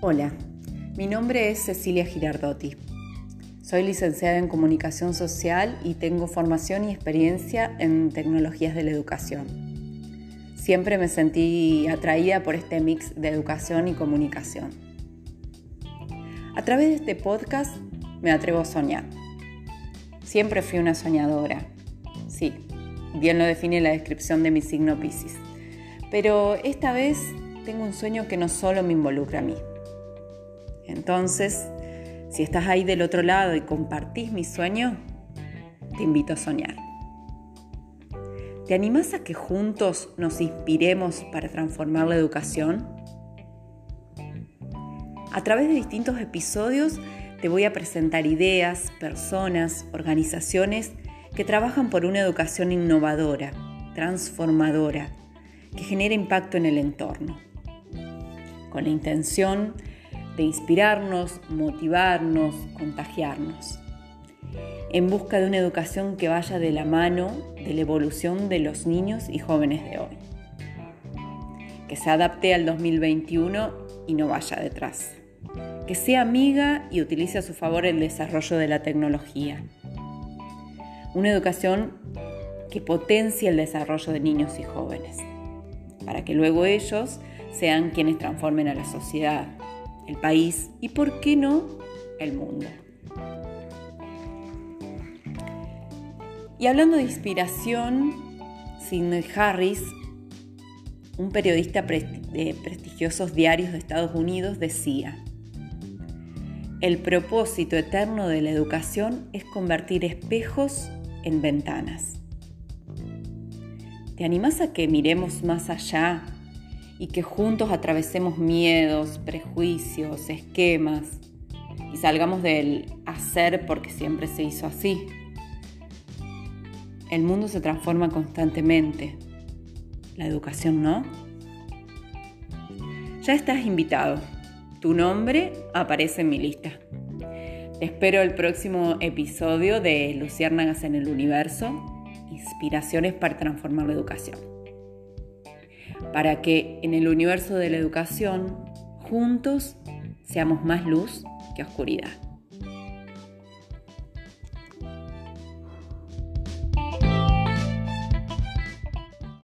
Hola, mi nombre es Cecilia Girardotti. Soy licenciada en Comunicación Social y tengo formación y experiencia en tecnologías de la educación. Siempre me sentí atraída por este mix de educación y comunicación. A través de este podcast me atrevo a soñar. Siempre fui una soñadora. Sí, bien lo define la descripción de mi signo Pisces. Pero esta vez tengo un sueño que no solo me involucra a mí. Entonces, si estás ahí del otro lado y compartís mi sueño, te invito a soñar. ¿Te animás a que juntos nos inspiremos para transformar la educación? A través de distintos episodios te voy a presentar ideas, personas, organizaciones que trabajan por una educación innovadora, transformadora, que genere impacto en el entorno, con la intención de inspirarnos, motivarnos, contagiarnos, en busca de una educación que vaya de la mano de la evolución de los niños y jóvenes de hoy, que se adapte al 2021 y no vaya detrás, que sea amiga y utilice a su favor el desarrollo de la tecnología, una educación que potencie el desarrollo de niños y jóvenes, para que luego ellos sean quienes transformen a la sociedad, el país y, por qué no, el mundo. Y hablando de inspiración, Sidney Harris, un periodista de prestigiosos diarios de Estados Unidos, decía, el propósito eterno de la educación es convertir espejos en ventanas. ¿Te animas a que miremos más allá y que juntos atravesemos miedos, prejuicios, esquemas y salgamos del hacer porque siempre se hizo así? El mundo se transforma constantemente. La educación no. Ya estás invitado. Tu nombre aparece en mi lista. Te espero el próximo episodio de Luciérnagas en el Universo inspiraciones para transformar la educación. Para que en el universo de la educación juntos seamos más luz que oscuridad.